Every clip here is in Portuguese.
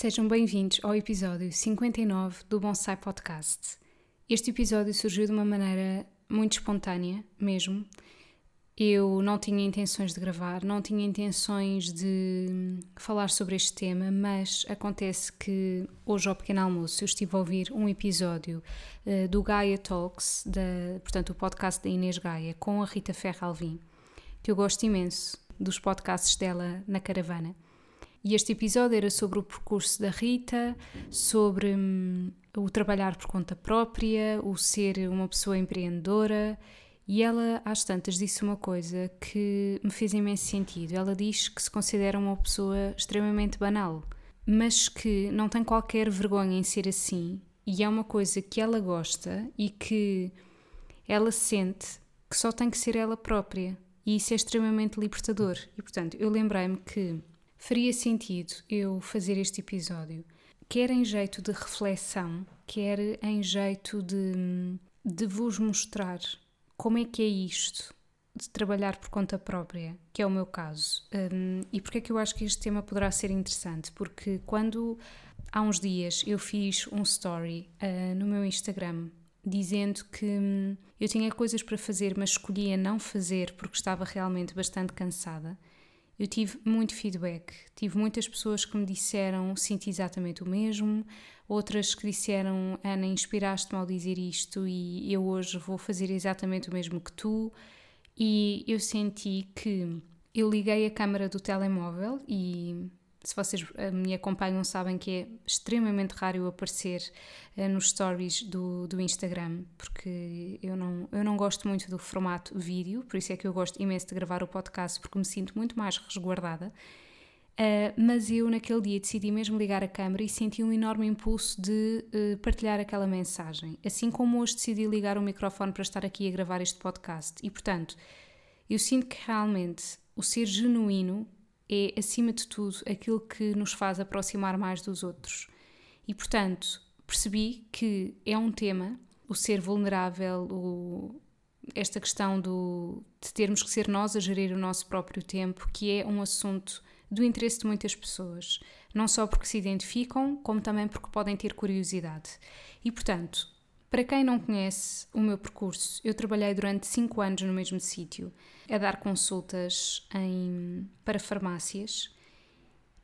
Sejam bem-vindos ao episódio 59 do Bonsai Podcast. Este episódio surgiu de uma maneira muito espontânea, mesmo. Eu não tinha intenções de gravar, não tinha intenções de falar sobre este tema, mas acontece que hoje ao pequeno almoço eu estive a ouvir um episódio uh, do Gaia Talks, da, portanto o podcast da Inês Gaia, com a Rita Ferra Alvim, que eu gosto imenso dos podcasts dela na caravana. E este episódio era sobre o percurso da Rita, sobre hum, o trabalhar por conta própria, o ser uma pessoa empreendedora. E ela, às tantas, disse uma coisa que me fez imenso sentido. Ela diz que se considera uma pessoa extremamente banal, mas que não tem qualquer vergonha em ser assim. E é uma coisa que ela gosta e que ela sente que só tem que ser ela própria. E isso é extremamente libertador. E portanto, eu lembrei-me que faria sentido eu fazer este episódio, quer em jeito de reflexão, quer em jeito de, de vos mostrar como é que é isto de trabalhar por conta própria, que é o meu caso. Um, e porque é que eu acho que este tema poderá ser interessante? Porque quando há uns dias eu fiz um story uh, no meu Instagram dizendo que hum, eu tinha coisas para fazer, mas escolhia não fazer porque estava realmente bastante cansada eu tive muito feedback. Tive muitas pessoas que me disseram sinto exatamente o mesmo, outras que disseram Ana, inspiraste-me ao dizer isto e eu hoje vou fazer exatamente o mesmo que tu. E eu senti que eu liguei a câmera do telemóvel e se vocês eh, me acompanham sabem que é extremamente raro aparecer uh, nos stories do, do Instagram, porque eu não, eu não gosto muito do formato vídeo, por isso é que eu gosto imenso de gravar o podcast, porque me sinto muito mais resguardada. Uh, mas eu naquele dia decidi mesmo ligar a câmera e senti um enorme impulso de uh, partilhar aquela mensagem. Assim como hoje decidi ligar o microfone para estar aqui a gravar este podcast. E portanto, eu sinto que realmente o ser genuíno é, acima de tudo, aquilo que nos faz aproximar mais dos outros. E, portanto, percebi que é um tema, o ser vulnerável, o, esta questão do, de termos que ser nós a gerir o nosso próprio tempo, que é um assunto do interesse de muitas pessoas, não só porque se identificam, como também porque podem ter curiosidade. E, portanto, para quem não conhece o meu percurso, eu trabalhei durante 5 anos no mesmo sítio, a dar consultas em, para farmácias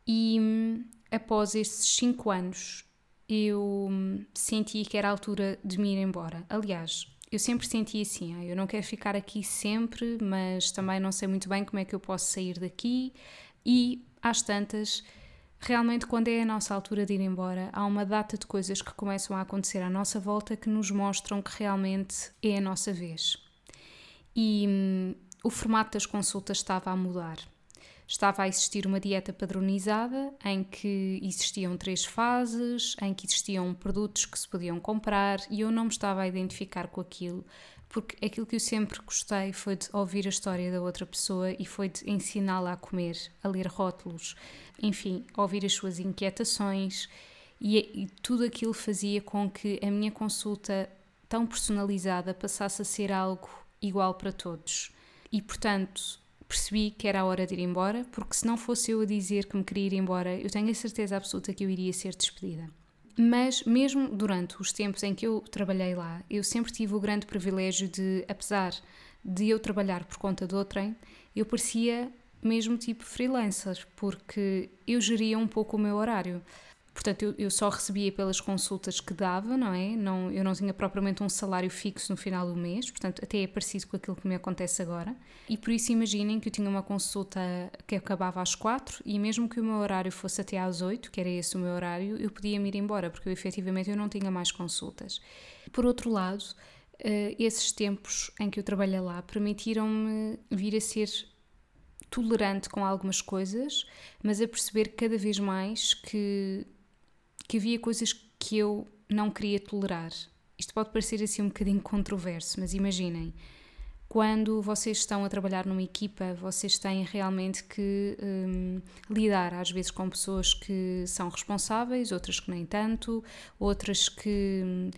e após esses 5 anos eu senti que era a altura de me ir embora. Aliás, eu sempre senti assim, ah, eu não quero ficar aqui sempre, mas também não sei muito bem como é que eu posso sair daqui e às tantas realmente, quando é a nossa altura de ir embora, há uma data de coisas que começam a acontecer à nossa volta que nos mostram que realmente é a nossa vez. E hum, o formato das consultas estava a mudar. Estava a existir uma dieta padronizada em que existiam três fases, em que existiam produtos que se podiam comprar e eu não me estava a identificar com aquilo, porque aquilo que eu sempre gostei foi de ouvir a história da outra pessoa e foi de ensiná-la a comer, a ler rótulos, enfim, ouvir as suas inquietações e, e tudo aquilo fazia com que a minha consulta tão personalizada passasse a ser algo igual para todos. E portanto, percebi que era a hora de ir embora, porque se não fosse eu a dizer que me queria ir embora, eu tenho a certeza absoluta que eu iria ser despedida. Mas mesmo durante os tempos em que eu trabalhei lá, eu sempre tive o grande privilégio de, apesar de eu trabalhar por conta de outrem, eu parecia mesmo tipo freelancers, porque eu geria um pouco o meu horário. Portanto, eu, eu, só recebia pelas consultas que dava, não é? Não, eu não tinha propriamente um salário fixo no final do mês, portanto, até é parecido com aquilo que me acontece agora. E por isso, imaginem que eu tinha uma consulta que acabava às quatro e mesmo que o meu horário fosse até às oito, que era esse o meu horário, eu podia me ir embora, porque eu, efetivamente eu não tinha mais consultas. Por outro lado, uh, esses tempos em que eu trabalhei lá permitiram-me vir a ser tolerante com algumas coisas, mas a perceber cada vez mais que, que havia coisas que eu não queria tolerar. Isto pode parecer assim um bocadinho controverso, mas imaginem, quando vocês estão a trabalhar numa equipa, vocês têm realmente que um, lidar às vezes com pessoas que são responsáveis, outras que nem tanto, outras que hum,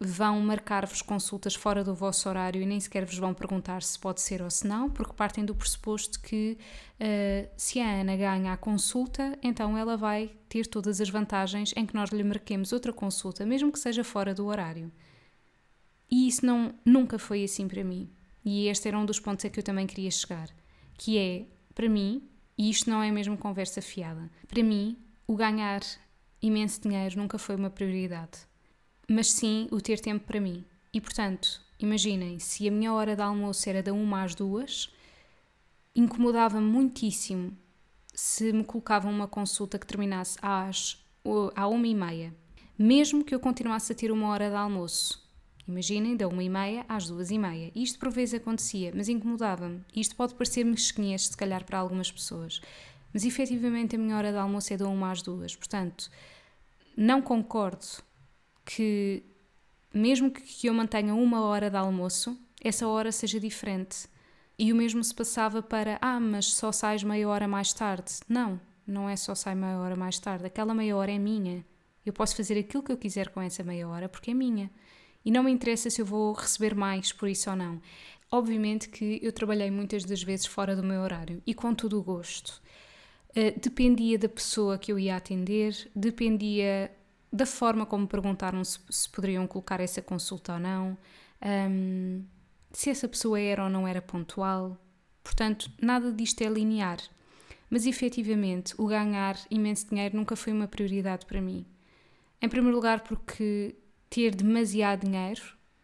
vão marcar-vos consultas fora do vosso horário e nem sequer vos vão perguntar se pode ser ou se não, porque partem do pressuposto que uh, se a Ana ganha a consulta, então ela vai ter todas as vantagens em que nós lhe marquemos outra consulta, mesmo que seja fora do horário. E isso não, nunca foi assim para mim. E este era um dos pontos a que eu também queria chegar, que é, para mim, e isto não é mesmo conversa fiada, para mim, o ganhar imenso dinheiro nunca foi uma prioridade mas sim o ter tempo para mim. E portanto, imaginem, se a minha hora de almoço era da uma às duas, incomodava-me muitíssimo se me colocavam uma consulta que terminasse às à uma e meia, mesmo que eu continuasse a ter uma hora de almoço. Imaginem, da uma e meia às duas e meia. Isto por vezes acontecia, mas incomodava-me. Isto pode parecer mesquinhez, se calhar, para algumas pessoas. Mas efetivamente a minha hora de almoço é da uma às duas. Portanto, não concordo que, mesmo que eu mantenha uma hora de almoço, essa hora seja diferente. E o mesmo se passava para, ah, mas só sais meia hora mais tarde. Não, não é só sai meia hora mais tarde. Aquela meia hora é minha. Eu posso fazer aquilo que eu quiser com essa meia hora porque é minha. E não me interessa se eu vou receber mais por isso ou não. Obviamente que eu trabalhei muitas das vezes fora do meu horário e com todo o gosto. Uh, dependia da pessoa que eu ia atender, dependia da forma como perguntaram se, se poderiam colocar essa consulta ou não, um, se essa pessoa era ou não era pontual. Portanto, nada disto é linear. Mas efetivamente, o ganhar imenso dinheiro nunca foi uma prioridade para mim. Em primeiro lugar, porque ter demasiado dinheiro,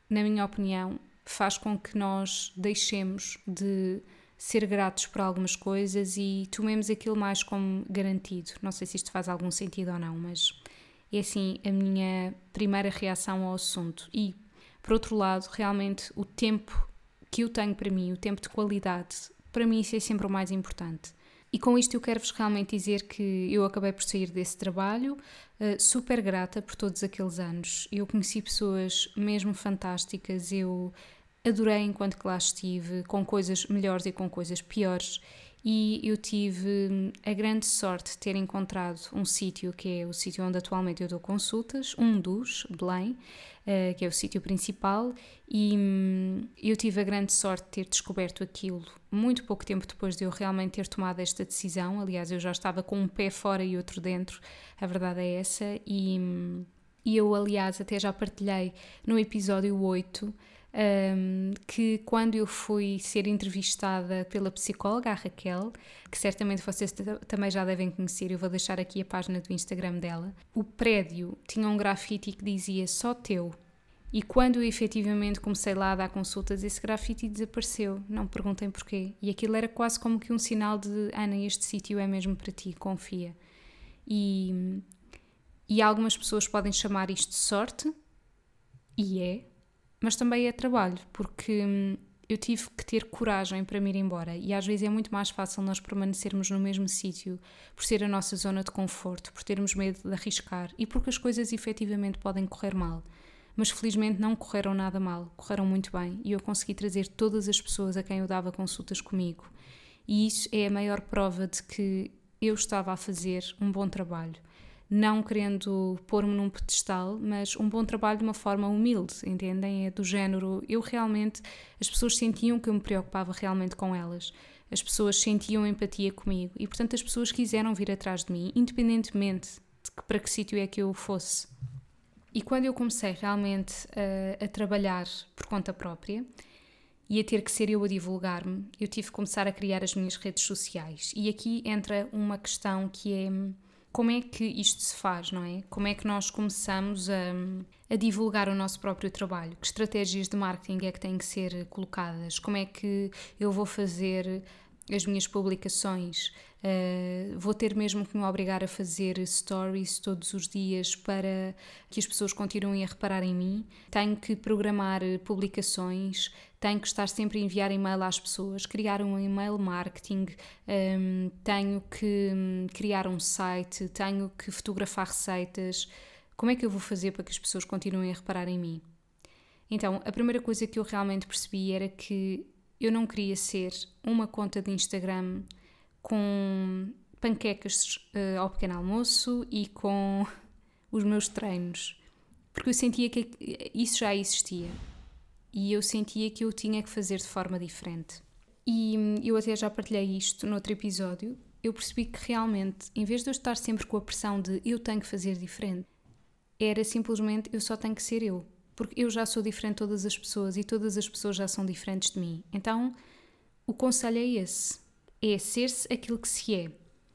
na minha opinião, faz com que nós deixemos de ser gratos por algumas coisas e tomemos aquilo mais como garantido. Não sei se isto faz algum sentido ou não, mas é assim a minha primeira reação ao assunto. E, por outro lado, realmente o tempo que eu tenho para mim, o tempo de qualidade, para mim isso é sempre o mais importante. E com isto eu quero-vos realmente dizer que eu acabei por sair desse trabalho uh, super grata por todos aqueles anos. Eu conheci pessoas mesmo fantásticas, eu adorei enquanto que lá estive, com coisas melhores e com coisas piores e eu tive hum, a grande sorte de ter encontrado um sítio que é o sítio onde atualmente eu dou consultas, um dos, Belém, uh, que é o sítio principal, e um, eu tive a grande sorte de ter descoberto aquilo muito pouco tempo depois de eu realmente ter tomado esta decisão. Aliás, eu já estava com um pé fora e outro dentro, a verdade é essa, e, um, e eu, aliás, até já partilhei no episódio 8 um, que quando eu fui ser entrevistada pela psicóloga, Raquel, que certamente vocês também já devem conhecer, eu vou deixar aqui a página do Instagram dela, o prédio tinha um grafite que dizia só teu. E quando eu efetivamente comecei lá a dar consultas, esse grafite desapareceu. Não perguntem porquê. E aquilo era quase como que um sinal de Ana, este sítio é mesmo para ti, confia. E, e algumas pessoas podem chamar isto de sorte, e é, mas também é trabalho, porque hum, eu tive que ter coragem para me ir embora e às vezes é muito mais fácil nós permanecermos no mesmo sítio por ser a nossa zona de conforto, por termos medo de arriscar e porque as coisas efetivamente podem correr mal. Mas felizmente não correram nada mal, correram muito bem e eu consegui trazer todas as pessoas a quem eu dava consultas comigo. E isso é a maior prova de que eu estava a fazer um bom trabalho não querendo pôr-me num pedestal, mas um bom trabalho de uma forma humilde, entendem? É do género, eu realmente, as pessoas sentiam que eu me preocupava realmente com elas, as pessoas sentiam empatia comigo e, portanto, as pessoas quiseram vir atrás de mim, independentemente de que, para que sítio é que eu fosse. E quando eu comecei realmente a, a trabalhar por conta própria, e a ter que ser eu a divulgar-me, eu tive que começar a criar as minhas redes sociais. E aqui entra uma questão que é como é que isto se faz, não é? Como é que nós começamos a, a, divulgar o nosso próprio trabalho? Que estratégias de marketing é que têm que ser colocadas? Como é que eu vou fazer as minhas publicações. Uh, vou ter mesmo que me obrigar a fazer stories todos os dias para que as pessoas continuem a reparar em mim. Tenho que programar publicações, tenho que estar sempre a enviar e-mail às pessoas, criar um e-mail marketing, um, tenho que hum, criar um site, tenho que fotografar receitas. Como é que eu vou fazer para que as pessoas continuem a reparar em mim? Então, a primeira coisa que eu realmente percebi era que eu não queria ser uma conta de Instagram com panquecas uh, ao pequeno almoço e com os meus treinos, porque eu sentia que isso já existia e eu sentia que eu tinha que fazer de forma diferente. E hum, eu até já partilhei isto no outro episódio. Eu percebi que realmente, em vez de eu estar sempre com a pressão de eu tenho que fazer diferente, era simplesmente eu só tenho que ser eu porque eu já sou diferente de todas as pessoas e todas as pessoas já são diferentes de mim. Então, o conselho é esse: é ser-se aquilo que se é.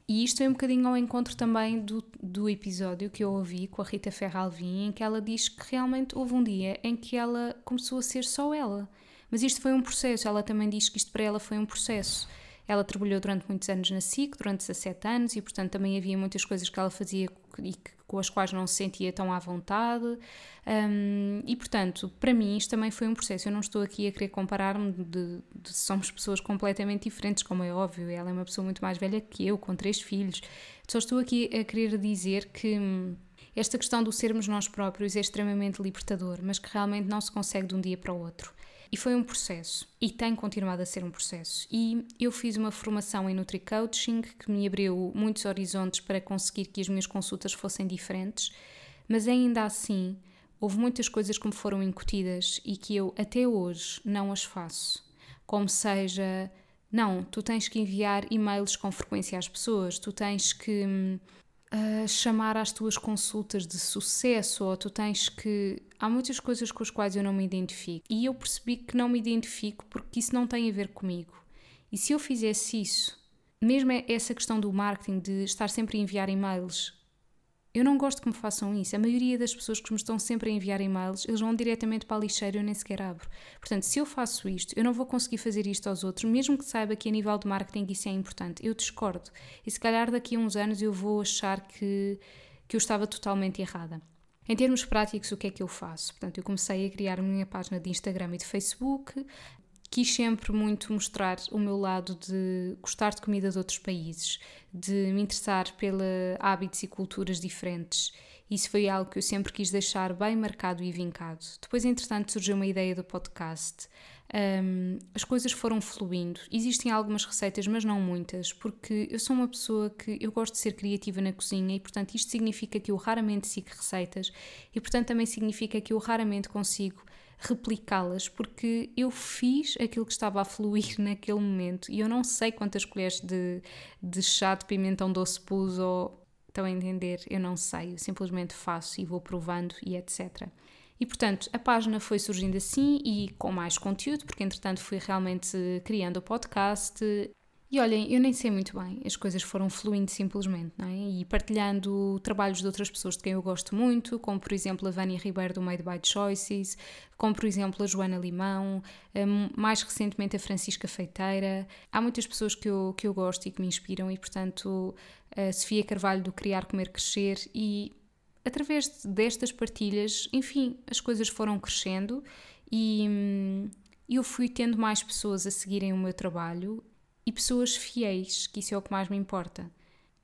E isto é um bocadinho ao encontro também do, do episódio que eu ouvi com a Rita Ferralvin, em que ela diz que realmente houve um dia em que ela começou a ser só ela. Mas isto foi um processo, ela também diz que isto para ela foi um processo. Ela trabalhou durante muitos anos na SIC, durante 17 anos, e portanto também havia muitas coisas que ela fazia e que com as quais não se sentia tão à vontade. Um, e, portanto, para mim isto também foi um processo. Eu não estou aqui a querer comparar-me de, de, Somos pessoas completamente diferentes, como é óbvio. Ela é uma pessoa muito mais velha que eu, com três filhos. Só estou aqui a querer dizer que hum, esta questão do sermos nós próprios é extremamente libertador, mas que realmente não se consegue de um dia para o outro. E foi um processo, e tem continuado a ser um processo. E eu fiz uma formação em Nutri-Coaching que me abriu muitos horizontes para conseguir que as minhas consultas fossem diferentes, mas ainda assim houve muitas coisas que me foram incutidas e que eu até hoje não as faço. Como seja, não, tu tens que enviar e-mails com frequência às pessoas, tu tens que hum, uh, chamar às tuas consultas de sucesso, ou tu tens que. Há muitas coisas com as quais eu não me identifico. E eu percebi que não me identifico porque isso não tem a ver comigo. E se eu fizesse isso, mesmo essa questão do marketing, de estar sempre a enviar e-mails eu não gosto que me façam isso. A maioria das pessoas que me estão sempre a enviar e-mails, eles vão diretamente para a lixeira e eu nem sequer abro. Portanto, se eu faço isto, eu não vou conseguir fazer isto aos outros, mesmo que saiba que a nível de marketing isso é importante. Eu discordo. E se calhar daqui a uns anos eu vou achar que, que eu estava totalmente errada. Em termos práticos, o que é que eu faço? Portanto, eu comecei a criar a minha página de Instagram e de Facebook, quis sempre muito mostrar o meu lado de gostar de comida de outros países, de me interessar pelos hábitos e culturas diferentes. Isso foi algo que eu sempre quis deixar bem marcado e vincado. Depois, entretanto, surgiu uma ideia do podcast. Um, as coisas foram fluindo. Existem algumas receitas, mas não muitas, porque eu sou uma pessoa que eu gosto de ser criativa na cozinha e, portanto, isto significa que eu raramente sigo receitas e, portanto, também significa que eu raramente consigo replicá-las porque eu fiz aquilo que estava a fluir naquele momento e eu não sei quantas colheres de, de chá de pimentão doce pus ou estão a entender, eu não sei, eu simplesmente faço e vou provando e etc. E portanto, a página foi surgindo assim e com mais conteúdo, porque entretanto fui realmente criando o podcast, e olhem, eu nem sei muito bem, as coisas foram fluindo simplesmente, não é? E partilhando trabalhos de outras pessoas de quem eu gosto muito, como por exemplo a Vânia Ribeiro do Made by Choices, como por exemplo a Joana Limão, hum, mais recentemente a Francisca Feiteira. Há muitas pessoas que eu, que eu gosto e que me inspiram, e portanto a Sofia Carvalho do Criar, Comer, Crescer, e através destas partilhas, enfim, as coisas foram crescendo e hum, eu fui tendo mais pessoas a seguirem o meu trabalho e pessoas fiéis, que isso é o que mais me importa.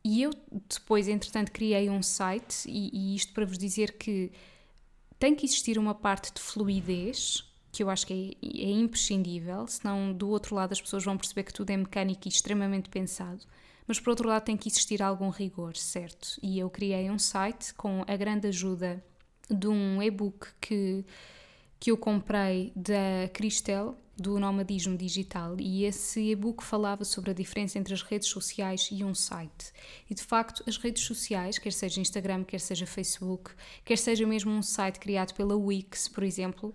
E eu depois, entretanto, criei um site, e, e isto para vos dizer que tem que existir uma parte de fluidez, que eu acho que é, é, imprescindível, senão do outro lado as pessoas vão perceber que tudo é mecânico e extremamente pensado. Mas por outro lado tem que existir algum rigor, certo? E eu criei um site com a grande ajuda de um e-book que, que eu comprei da Cristel, do nomadismo digital e esse e-book falava sobre a diferença entre as redes sociais e um site. E de facto, as redes sociais, quer seja Instagram, quer seja Facebook, quer seja mesmo um site criado pela Wix, por exemplo,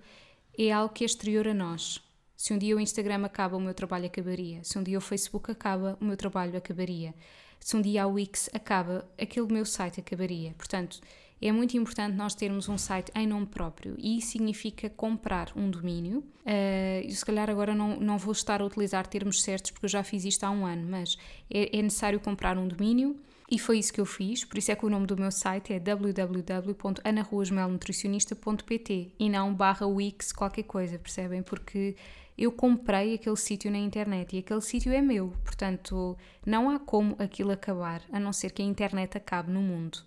é algo que é exterior a nós. Se um dia o Instagram acaba, o meu trabalho acabaria. Se um dia o Facebook acaba, o meu trabalho acabaria. Se um dia a Wix acaba, aquele meu site acabaria. Portanto, é muito importante nós termos um site em nome próprio e isso significa comprar um domínio. Uh, se calhar agora não, não vou estar a utilizar termos certos porque eu já fiz isto há um ano, mas é, é necessário comprar um domínio e foi isso que eu fiz, por isso é que o nome do meu site é www.anaruasmelnutricionista.pt e não barra wix qualquer coisa, percebem? Porque eu comprei aquele sítio na internet e aquele sítio é meu, portanto não há como aquilo acabar, a não ser que a internet acabe no mundo.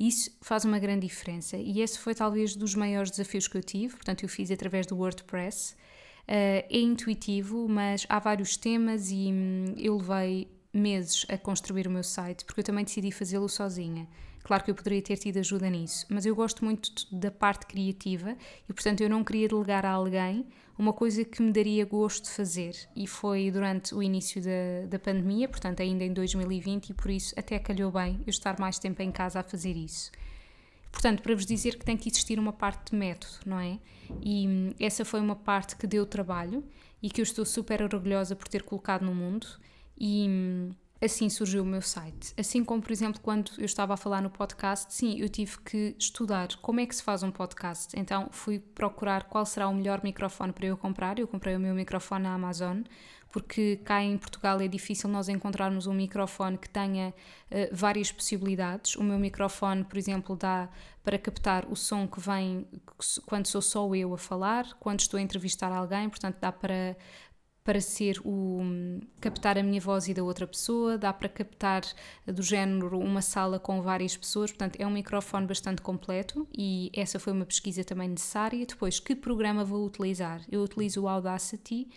Isso faz uma grande diferença e esse foi talvez dos maiores desafios que eu tive, portanto eu fiz através do WordPress. Uh, é intuitivo, mas há vários temas e hum, eu levei meses a construir o meu site, porque eu também decidi fazê-lo sozinha. Claro que eu poderia ter tido ajuda nisso, mas eu gosto muito da parte criativa e, portanto, eu não queria delegar a alguém uma coisa que me daria gosto de fazer. E foi durante o início da, da pandemia, portanto, ainda em 2020, e por isso até calhou bem eu estar mais tempo em casa a fazer isso. Portanto, para vos dizer que tem que existir uma parte de método, não é? E hum, essa foi uma parte que deu trabalho e que eu estou super orgulhosa por ter colocado no mundo e hum, assim surgiu o meu site. Assim como, por exemplo, quando eu estava a falar no podcast, sim, eu tive que estudar como é que se faz um podcast. Então fui procurar qual será o melhor microfone para eu comprar. Eu comprei o meu microfone na Amazon, porque cá em Portugal é difícil nós encontrarmos um microfone que tenha uh, várias possibilidades. O meu microfone, por exemplo, dá para captar o som que vem quando sou só eu a falar, quando estou a entrevistar alguém, portanto dá para para ser o captar a minha voz e da outra pessoa, dá para captar do género uma sala com várias pessoas, portanto é um microfone bastante completo e essa foi uma pesquisa também necessária. Depois, que programa vou utilizar? Eu utilizo o Audacity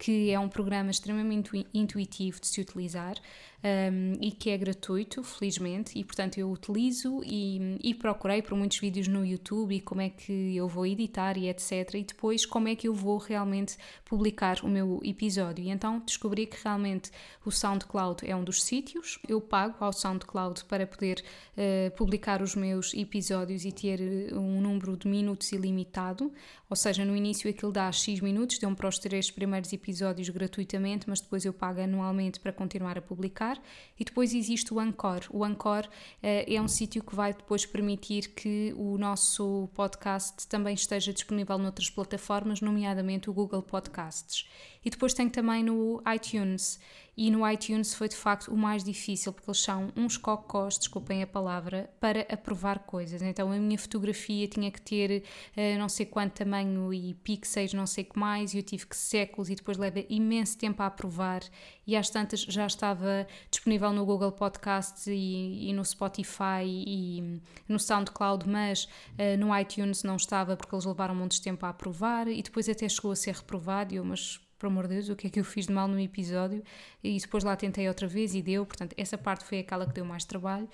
que é um programa extremamente intuitivo de se utilizar um, e que é gratuito, felizmente, e portanto eu utilizo e, e, procurei por muitos vídeos no YouTube e como é que eu vou editar e etc. E depois como é que eu vou realmente publicar o meu episódio. E então descobri que realmente o SoundCloud é um dos sítios. Eu pago ao SoundCloud para poder uh, publicar os meus episódios e ter eh, um número de minutos ilimitado. Ou seja, no início aquilo dá X minutos, deu-me para os três primeiros episódios episódios gratuitamente, mas depois eu pago anualmente para continuar a publicar. E depois existe o Anchor. O Anchor uh, é um sítio que vai depois permitir que o nosso podcast também esteja disponível noutras plataformas, nomeadamente o Google Podcasts. E depois tem também no iTunes e no iTunes foi de facto o mais difícil porque eles são uns cocós, desculpem a palavra, para aprovar coisas. Então a minha fotografia tinha que ter uh, não sei quanto tamanho e pixels, não sei o que mais, e eu tive que séculos e depois leva imenso tempo a aprovar e às tantas já estava disponível no Google Podcasts e, e no Spotify e no SoundCloud, mas uh, no iTunes não estava porque eles levaram muito tempo a aprovar e depois até chegou a ser reprovado e eu, mas por amor de Deus, o que é que eu fiz de mal no episódio? E depois lá tentei outra vez e deu, portanto, essa parte foi aquela que deu mais trabalho.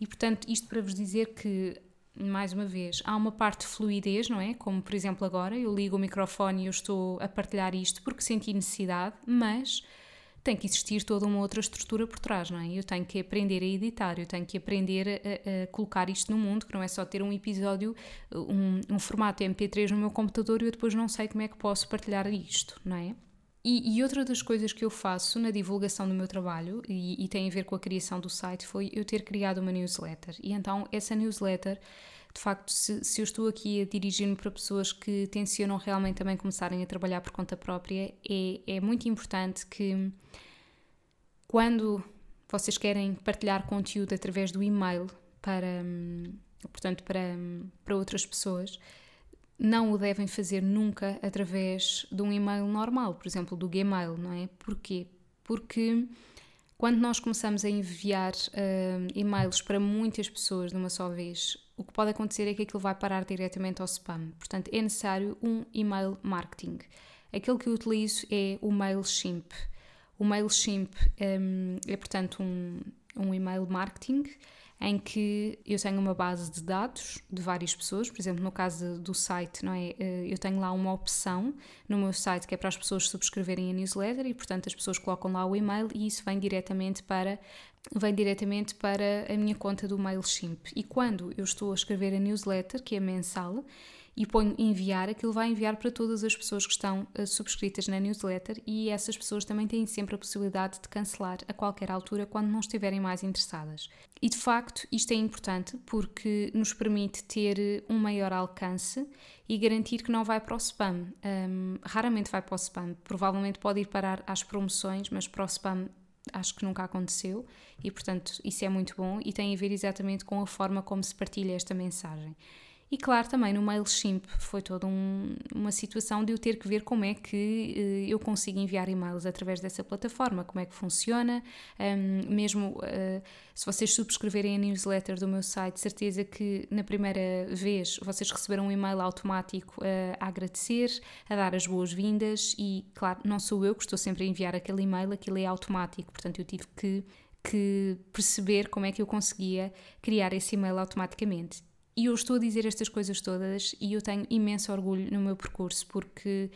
E portanto, isto para vos dizer que, mais uma vez, há uma parte de fluidez, não é? Como por exemplo agora, eu ligo o microfone e eu estou a partilhar isto porque senti necessidade, mas tem que existir toda uma outra estrutura por trás, não é? Eu tenho que aprender a editar, eu tenho que aprender a, a colocar isto no mundo, que não é só ter um episódio, um, um formato MP3 no meu computador e eu depois não sei como é que posso partilhar isto, não é? E, e, outra das coisas que eu faço na divulgação do meu trabalho, e, e, tem a ver com a criação do site, foi eu ter criado uma newsletter. E então, essa newsletter, de facto, se, se eu estou aqui a dirigir-me para pessoas que tencionam realmente também começarem a trabalhar por conta própria, é, é muito importante que quando vocês querem partilhar conteúdo através do e-mail para, hum, portanto, para, hum, para outras pessoas, não o devem fazer nunca através de um e-mail normal, por exemplo, do Gmail, não é? Porquê? Porque quando nós começamos a enviar uh, e-mails para muitas pessoas de uma só vez, o que pode acontecer é que aquilo vai parar diretamente ao spam. Portanto, é necessário um e-mail marketing. Aquele que eu utilizo é o MailChimp. O MailChimp um, é, portanto, um, um e-mail marketing em que eu tenho uma base de dados de várias pessoas, por exemplo, no caso do site, não é? Eh, eu tenho lá uma opção no meu site que é para as pessoas subscreverem a newsletter e, portanto, as pessoas colocam lá o e-mail e isso vem diretamente para vem diretamente para a minha conta do MailChimp. E quando eu estou a escrever a newsletter, que é mensal, e ponho enviar, aquilo vai enviar para todas as pessoas que estão uh, subscritas na newsletter e essas pessoas também têm sempre a possibilidade de cancelar a qualquer altura quando não estiverem mais interessadas. E de facto, isto é importante porque nos permite ter um maior alcance e garantir que não vai para o spam. Um, raramente vai para o spam, provavelmente pode ir parar às promoções, mas para o spam acho que nunca aconteceu e, portanto, isso é muito bom e tem a ver exatamente com a forma como se partilha esta mensagem. E claro, também no MailChimp foi toda um, uma situação de eu ter que ver como é que uh, eu consigo enviar e-mails através dessa plataforma, como é que funciona. Um, mesmo uh, se vocês subscreverem a newsletter do meu site, certeza que na primeira vez vocês receberam um e-mail automático uh, a agradecer, a dar as boas-vindas e, claro, não sou eu que estou sempre a enviar aquele e-mail, aquilo é automático, portanto eu tive que que perceber como é que eu conseguia criar esse e-mail automaticamente. E eu estou a dizer estas coisas todas e eu tenho imenso orgulho no meu percurso porque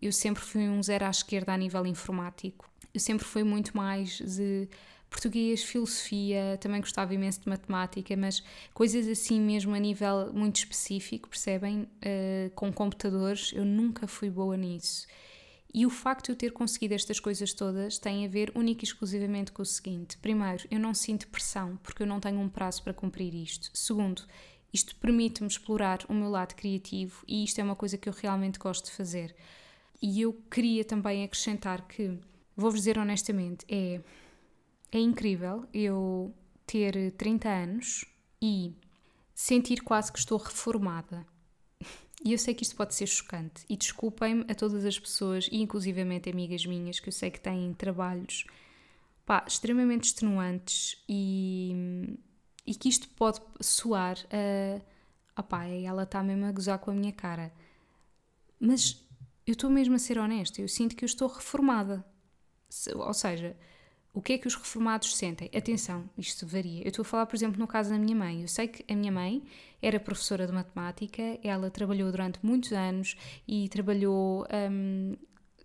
eu sempre fui um zero à esquerda a nível informático. Eu sempre fui muito mais de português, filosofia, também gostava imenso de matemática, mas coisas assim mesmo a nível muito específico, percebem? Uh, com computadores, eu nunca fui boa nisso. E o facto de eu ter conseguido estas coisas todas tem a ver única e exclusivamente com o seguinte: primeiro, eu não sinto pressão porque eu não tenho um prazo para cumprir isto. Segundo, isto permite-me explorar o meu lado criativo e isto é uma coisa que eu realmente gosto de fazer. E eu queria também acrescentar que, vou-vos dizer honestamente, é, é incrível eu ter 30 anos e sentir quase que estou reformada. E eu sei que isto pode ser chocante. E desculpem-me a todas as pessoas, e inclusivamente amigas minhas, que eu sei que têm trabalhos pá, extremamente extenuantes e e que isto pode soar a. opá, ela está mesmo a gozar com a minha cara. Mas eu estou mesmo a ser honesta, eu sinto que eu estou reformada. Ou seja, o que é que os reformados sentem? Atenção, isto varia. Eu estou a falar, por exemplo, no caso da minha mãe. Eu sei que a minha mãe era professora de matemática, ela trabalhou durante muitos anos e trabalhou um,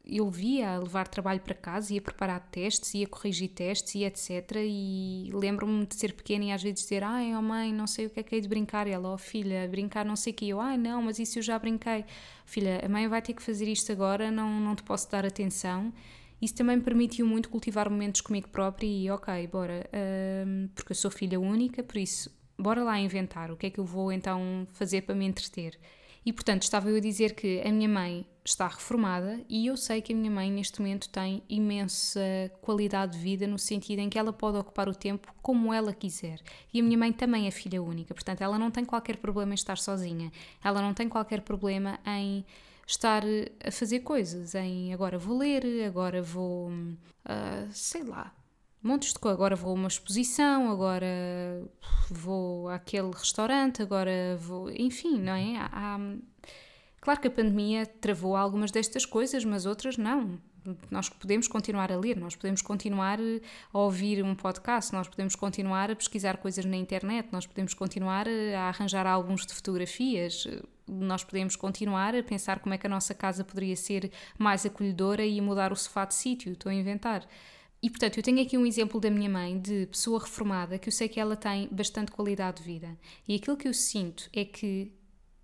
eu via a levar trabalho para casa, ia preparar testes, ia corrigir testes e etc. E lembro-me de ser pequena e às vezes dizer: Ai, oh mãe, não sei o que é que é de brincar. E ela, oh filha, brincar não sei o que. Eu, ai, não, mas isso eu já brinquei. Filha, a mãe vai ter que fazer isto agora, não, não te posso dar atenção. Isso também me permitiu muito cultivar momentos comigo própria e, ok, bora, um, porque eu sou filha única, por isso, bora lá inventar o que é que eu vou então fazer para me entreter. E portanto, estava eu a dizer que a minha mãe está reformada e eu sei que a minha mãe neste momento tem imensa qualidade de vida no sentido em que ela pode ocupar o tempo como ela quiser. E a minha mãe também é filha única, portanto, ela não tem qualquer problema em estar sozinha. Ela não tem qualquer problema em estar a fazer coisas, em agora vou ler, agora vou, uh, sei lá, montes de coisas. Agora vou a uma exposição, agora vou àquele restaurante, agora vou. Enfim, não é? Há, claro que a pandemia travou algumas destas coisas, mas outras não. Nós podemos continuar a ler, nós podemos continuar a ouvir um podcast, nós podemos continuar a pesquisar coisas na internet, nós podemos continuar a arranjar álbuns de fotografias, nós podemos continuar a pensar como é que a nossa casa poderia ser mais acolhedora e mudar o sofá de sítio. Estou a inventar. E portanto, eu tenho aqui um exemplo da minha mãe, de pessoa reformada, que eu sei que ela tem bastante qualidade de vida. E aquilo que eu sinto é que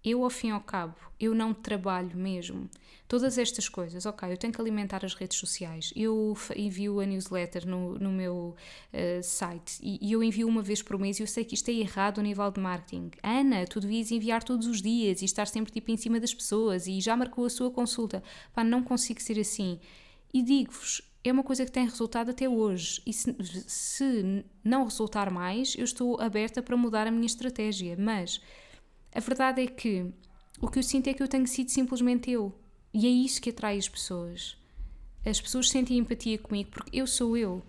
eu, ao fim e ao cabo, eu não trabalho mesmo. Todas estas coisas, ok, eu tenho que alimentar as redes sociais, eu envio a newsletter no, no meu uh, site e, e, eu envio uma vez por mês e eu sei que isto é errado a nível de marketing. Ana, tu devias enviar todos os dias e estar sempre tipo em cima das pessoas e já marcou a sua consulta. Pá, não consigo ser assim. E digo-vos, é uma coisa que tem resultado até hoje. E se, se não resultar mais, eu estou aberta para mudar a minha estratégia. Mas a verdade é que o que eu sinto é que eu tenho sido simplesmente eu. E é isso que atrai as pessoas. As pessoas sentem empatia comigo porque eu sou eu.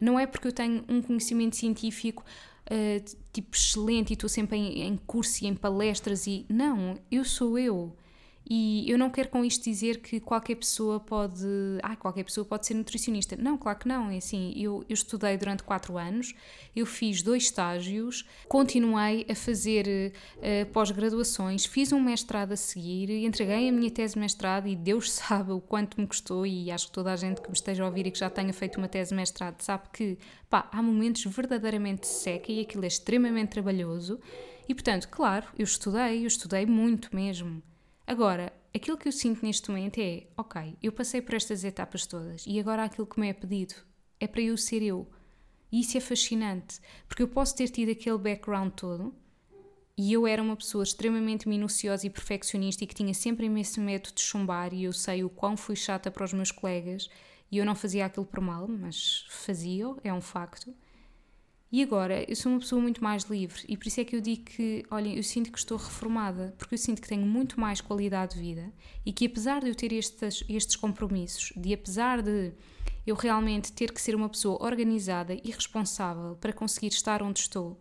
Não é porque eu tenho um conhecimento científico uh, tipo excelente e estou sempre em, em curso e em palestras e. Não, eu sou eu. E eu não quero com isto dizer que qualquer pessoa pode. Ah, qualquer pessoa pode ser nutricionista. Não, claro que não. É assim, eu, eu estudei durante quatro anos, eu fiz dois estágios, continuei a fazer uh, pós-graduações, fiz um mestrado a seguir, entreguei a minha tese de mestrado e Deus sabe o quanto me custou. E acho que toda a gente que me esteja a ouvir e que já tenha feito uma tese de mestrado sabe que pá, há momentos verdadeiramente seca e aquilo é extremamente trabalhoso. E portanto, claro, eu estudei, eu estudei muito mesmo Agora, aquilo que eu sinto neste momento é: ok, eu passei por estas etapas todas e agora aquilo que me é pedido é para eu ser eu. E isso é fascinante, porque eu posso ter tido aquele background todo e eu era uma pessoa extremamente minuciosa e perfeccionista e que tinha sempre imenso medo de chumbar e eu sei o quão fui chata para os meus colegas e eu não fazia aquilo por mal, mas fazia, é um facto. E agora eu sou uma pessoa muito mais livre e por isso é que eu digo que, olhem, eu sinto que estou reformada, porque eu sinto que tenho muito mais qualidade de vida e que apesar de eu ter estes, estes compromissos, de apesar de eu realmente ter que ser uma pessoa organizada e responsável para conseguir estar onde estou,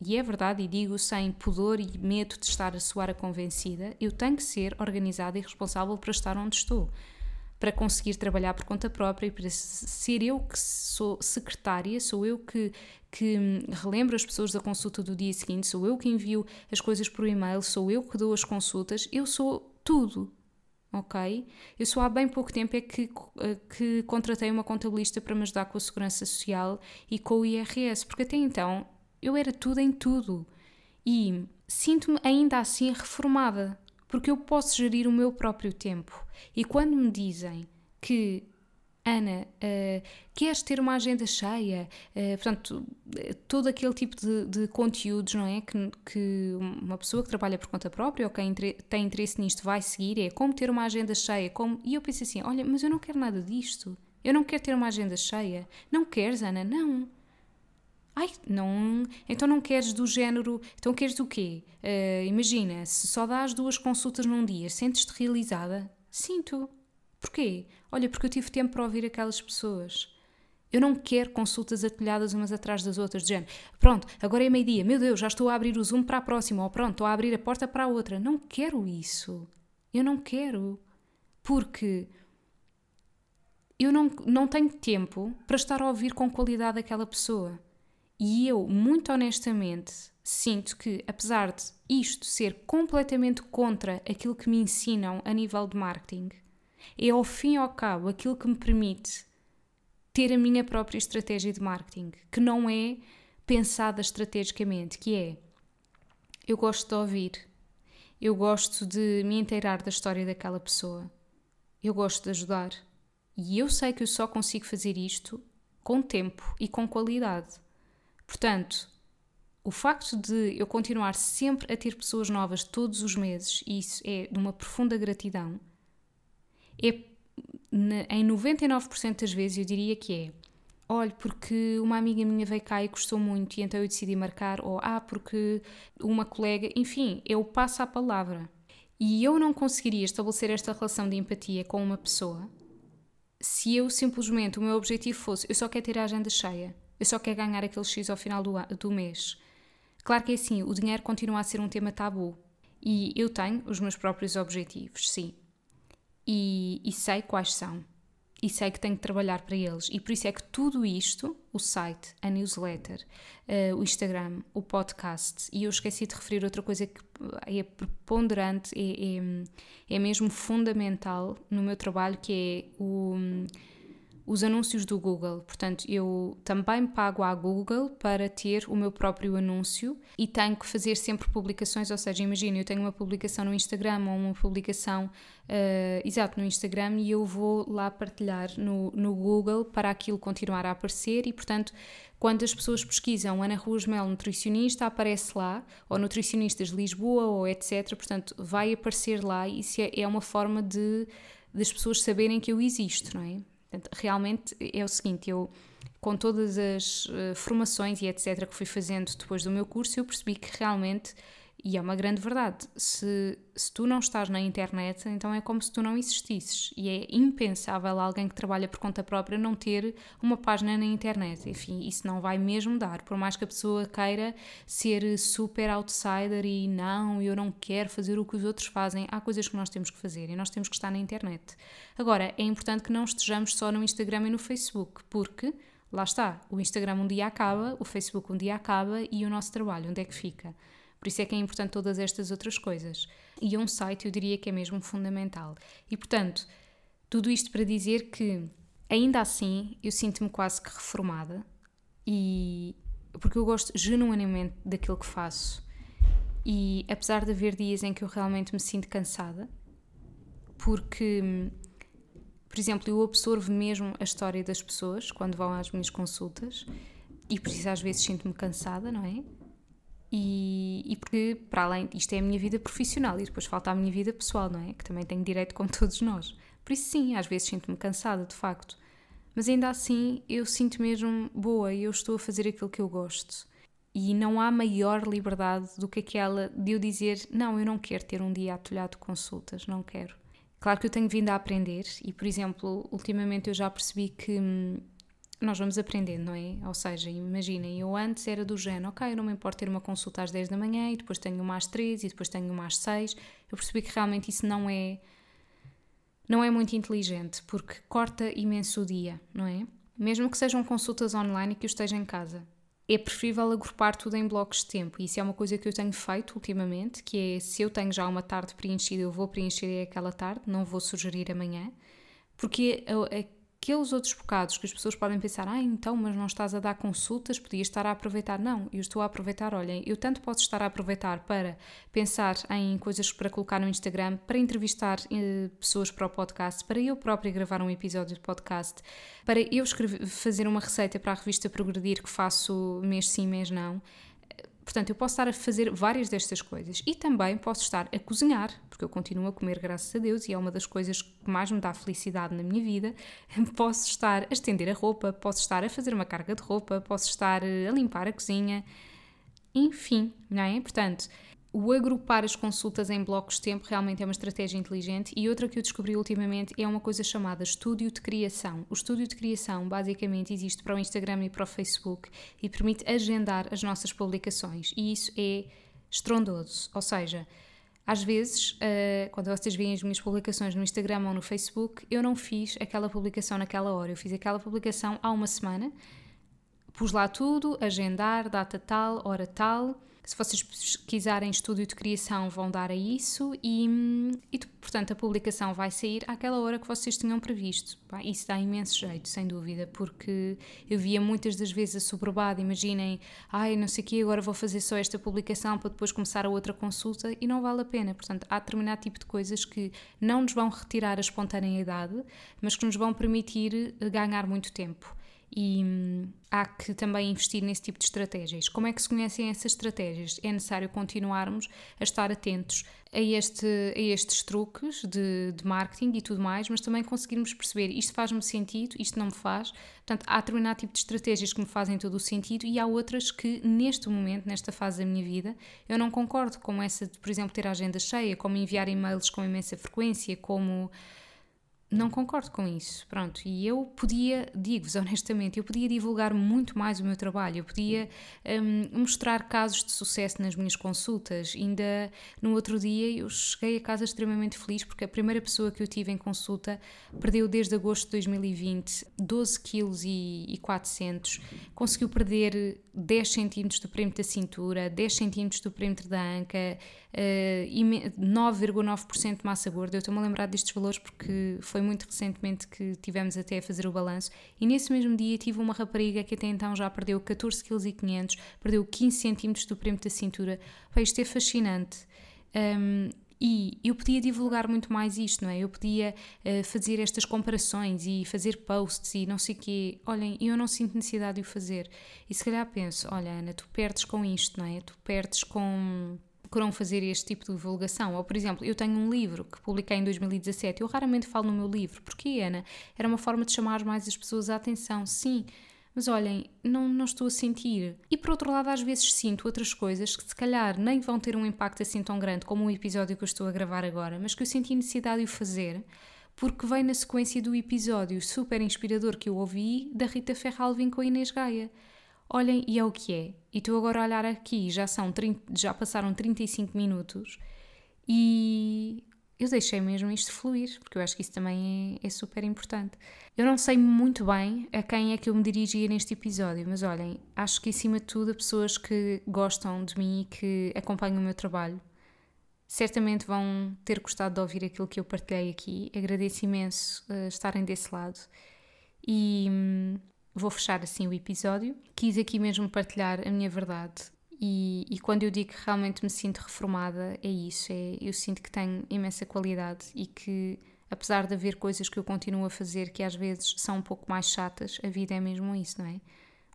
e é verdade, e digo sem pudor e medo de estar a soar a convencida, eu tenho que ser organizada e responsável para estar onde estou para conseguir trabalhar por conta própria e para ser eu que sou secretária, sou eu que, que relembro as pessoas da consulta do dia seguinte, sou eu que envio as coisas por e-mail, sou eu que dou as consultas, eu sou tudo. Ok? Eu só há bem pouco tempo é que, eh, que contratei uma contabilista para me ajudar com a segurança social e com o IRS, porque até então eu era tudo em tudo. E sinto-me ainda assim reformada, porque eu posso gerir o meu próprio tempo. E quando me dizem que Ana, uh, queres ter uma agenda cheia? Uh, portanto, todo aquele tipo de, de conteúdos, não é? Que, que, uma pessoa que trabalha por conta própria ou quem tem interesse nisto vai seguir, é como ter uma agenda cheia. Como... E eu penso assim: olha, mas eu não quero nada disto. Eu não quero ter uma agenda cheia. Não queres, Ana? Não. Ai, não. Então não queres do género. Então queres do quê? Uh, imagina, se só dás duas consultas num dia, sentes-te realizada? Sinto. Porquê? Olha, porque eu tive tempo para ouvir aquelas pessoas. Eu não quero consultas atolhadas umas atrás das outras, de género. Pronto, agora é meio-dia, meu Deus, já estou a abrir o Zoom para a próxima, ou pronto, estou a abrir a porta para a outra. Não quero isso. Eu não quero. Porque eu não, não tenho tempo para estar a ouvir com qualidade aquela pessoa. E eu, muito honestamente, sinto que, apesar de isto ser completamente contra aquilo que me ensinam a nível de marketing, é ao fim e ao cabo aquilo que me permite ter a minha própria estratégia de marketing, que não é pensada estrategicamente, que é eu gosto de ouvir, eu gosto de me inteirar da história daquela pessoa, eu gosto de ajudar. E eu sei que eu só consigo fazer isto com tempo e com qualidade. Portanto, o facto de eu continuar sempre a ter pessoas novas todos os meses, e isso é de uma profunda gratidão, é em 99% das vezes eu diria que é olha, porque uma amiga minha veio cá e gostou muito e então eu decidi marcar, ou ah, porque uma colega, enfim, eu passo a palavra. E eu não conseguiria estabelecer esta relação de empatia com uma pessoa se eu simplesmente, o meu objetivo fosse, eu só quero ter a agenda cheia. Eu só quero ganhar aquele X ao final do, do mês. Claro que é assim, o dinheiro continua a ser um tema tabu. E eu tenho os meus próprios objetivos, sim. E, e sei quais são. E sei que tenho que trabalhar para eles. E por isso é que tudo isto, o site, a newsletter, uh, o Instagram, o podcast, e eu esqueci de referir outra coisa que é preponderante, é, é, é mesmo fundamental no meu trabalho, que é o os anúncios do Google. Portanto, eu também pago à Google para ter o meu próprio anúncio e tenho que fazer sempre publicações. Ou seja, imagina, eu tenho uma publicação no Instagram ou uma publicação, uh, exato, no Instagram e eu vou lá partilhar no, no Google para aquilo continuar a aparecer e, portanto, quando as pessoas pesquisam Ana Ruas Mel nutricionista, aparece lá, ou nutricionistas de Lisboa, ou etc. Portanto, vai aparecer lá e isso é, é uma forma de das pessoas saberem que eu existo, não é? Portanto, realmente é o seguinte, eu com todas as uh, formações e etc que fui fazendo depois do meu curso, eu percebi que realmente, e é uma grande verdade, se, se tu não estás na internet, então é como se tu não existisses. E é impensável alguém que trabalha por conta própria não ter uma página na internet. Enfim, isso não vai mesmo dar. Por mais que a pessoa queira ser super outsider e não, eu não quero fazer o que os outros fazem, há coisas que nós temos que fazer e nós temos que estar na internet. Agora, é importante que não estejamos só no Instagram e no Facebook, porque lá está, o Instagram um dia acaba, o Facebook um dia acaba e o nosso trabalho, onde é que fica? Por isso é que é importante todas estas outras coisas. E um site eu diria que é mesmo fundamental. E portanto, tudo isto para dizer que ainda assim eu sinto-me quase que reformada e porque eu gosto genuinamente daquilo que faço E apesar de haver dias em que eu realmente me sinto cansada, porque, por exemplo, eu absorvo mesmo a história das pessoas quando vão às minhas consultas e por isso às vezes sinto-me cansada, não é? E, e, porque, para além, isto é a minha vida profissional e depois falta a minha vida pessoal, não é? Que também tenho direito como todos nós. Por isso, sim, às vezes sinto-me cansada, de facto. Mas ainda assim, eu sinto mesmo boa e eu estou a fazer aquilo que eu gosto. E não há maior liberdade do que aquela de eu dizer: não, eu não quero ter um dia atolhado de consultas, não quero. Claro que eu tenho vindo a aprender e, por exemplo, ultimamente eu já percebi que hum, nós vamos aprendendo, não é? Ou seja, imaginem, eu antes era do género, ok, eu não me importo ter uma consulta às 10 da manhã e depois tenho uma às 3 e depois tenho uma às 6. Eu percebi que realmente isso não é não é muito inteligente, porque corta imenso o dia, não é? Mesmo que sejam consultas online e que eu esteja em casa. É preferível agrupar tudo em blocos de tempo. E isso é uma coisa que eu tenho feito ultimamente, que é se eu tenho já uma tarde preenchida, eu vou preencher aquela tarde, não vou sugerir amanhã. Porque aqueles outros bocados que as pessoas podem pensar, ah, então, mas não estás a dar consultas, podias estar a aproveitar. Não, eu estou a aproveitar, olhem, eu tanto posso estar a aproveitar para pensar em coisas para colocar no Instagram, para entrevistar eh, pessoas para o podcast, para eu própria gravar um episódio de podcast, para eu escrever, fazer uma receita para a revista Progredir que faço mês sim, mês não. Portanto, eu posso estar a fazer várias destas coisas e também posso estar a cozinhar, porque eu continuo a comer, graças a Deus, e é uma das coisas que mais me dá felicidade na minha vida. Posso estar a estender a roupa, posso estar a fazer uma carga de roupa, posso estar eh, a limpar a cozinha, enfim, não é? Portanto, o agrupar as consultas em blocos de tempo realmente é uma estratégia inteligente. E outra que eu descobri ultimamente é uma coisa chamada estúdio de criação. O estúdio de criação basicamente existe para o Instagram e para o Facebook e permite agendar as nossas publicações. E isso é estrondoso, ou seja, às vezes, uh, quando vocês veem as minhas publicações no Instagram ou no Facebook, eu não fiz aquela publicação naquela hora, eu fiz aquela publicação há uma semana, pus lá tudo, agendar, data tal, hora tal, se vocês pesquisarem estúdio de criação, vão dar a isso e, e, portanto, a publicação vai sair àquela hora que vocês tinham previsto. isso dá imenso jeito, sem dúvida, porque eu via muitas das vezes a imaginem, ai, não sei o que, agora vou fazer só esta publicação para depois começar a outra consulta e não vale a pena. Portanto, há determinado tipo de coisas que não nos vão retirar a espontaneidade, mas que nos vão permitir eh, ganhar muito tempo e hum, há que também investir nesse tipo de estratégias. Como é que se conhecem essas estratégias? É necessário continuarmos a estar atentos a, este, a estes truques de, de marketing e tudo mais, mas também conseguirmos perceber isto faz-me sentido, isto não me faz. Portanto, há determinado tipo de estratégias que me fazem todo o sentido e há outras que, neste momento, nesta fase da minha vida, eu não concordo, como essa de, por exemplo, ter a agenda cheia, como enviar e-mails com imensa frequência, como não concordo com isso, pronto. E eu podia, digo-vos honestamente, eu podia divulgar muito mais o meu trabalho, eu podia um, mostrar casos de sucesso nas minhas consultas. Ainda no outro dia eu cheguei a casa extremamente feliz porque a primeira pessoa que eu tive em consulta perdeu desde agosto de 2020 12 kg e 400, conseguiu perder 10 centímetros do perímetro da cintura, 10 centímetros do perímetro da anca, uh, 9,9% de massa gorda. Eu estou-me a lembrar destes valores porque foi muito recentemente que tivemos até a fazer o balanço. E nesse mesmo dia tive uma rapariga que até então já perdeu 14,5 kg, perdeu 15 centímetros do perímetro da cintura. Pá, isto é fascinante. Um, e eu podia divulgar muito mais isto, não é? Eu podia uh, fazer estas comparações e fazer posts e não sei o quê. Olhem, eu não sinto necessidade de o fazer. E se calhar penso, olha Ana, tu perdes com isto, não é? Tu perdes com não fazer este tipo de divulgação. Ou, por exemplo, eu tenho um livro que publiquei em 2017, eu raramente falo no meu livro. Porquê, Ana? Era uma forma de chamar mais as pessoas à atenção. Sim, mas olhem, não, não estou a sentir. E por outro lado, às vezes sinto outras coisas que se calhar nem vão ter um impacto assim tão grande como o episódio que eu estou a gravar agora, mas que eu senti necessidade de o fazer porque vem na sequência do episódio super inspirador que eu ouvi da Rita Ferralvin com a Inês Gaia. Olhem, e é o que é. E estou agora a olhar aqui, já, são 30, já passaram 35 minutos e eu deixei mesmo isto fluir, porque eu acho que isso também é, é, super importante. Eu não sei muito bem a quem é que eu me dirigia neste episódio, mas olhem, acho que acima de tudo, a pessoas que gostam de mim e que acompanham o meu trabalho certamente vão ter gostado de ouvir aquilo que eu partilhei aqui. Agradeço imenso uh, estarem desse lado. E hum, vou fechar assim o episódio. Quis aqui mesmo partilhar a minha verdade E, e, quando eu digo que realmente me sinto reformada, é isso. É, eu sinto que tenho imensa qualidade e que, apesar de haver coisas que eu continuo a fazer que às vezes são um pouco mais chatas, a vida é mesmo isso, não é?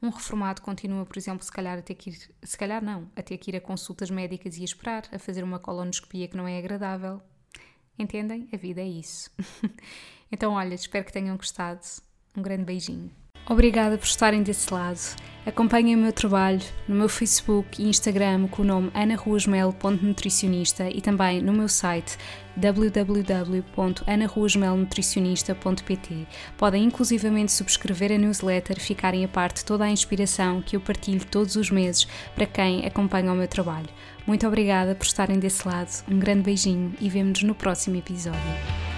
Um reformado continua, por exemplo, se calhar a ter que ir, se calhar não, a ter que ir a consultas médicas e a esperar, a fazer uma colonoscopia que não é agradável. Entendem? A vida é isso. então, olha, espero que tenham gostado. Um grande beijinho. Obrigada por estarem desse lado. Acompanhem o meu trabalho no meu Facebook e Instagram com o nome anaruasmel.nutricionista e também no meu site www.anaruasmelnutricionista.pt. Podem inclusivamente subscrever a newsletter e ficarem a parte toda a inspiração que eu partilho todos os meses para quem acompanha o meu trabalho. Muito obrigada por estarem desse lado, um grande beijinho e vemo-nos no próximo episódio.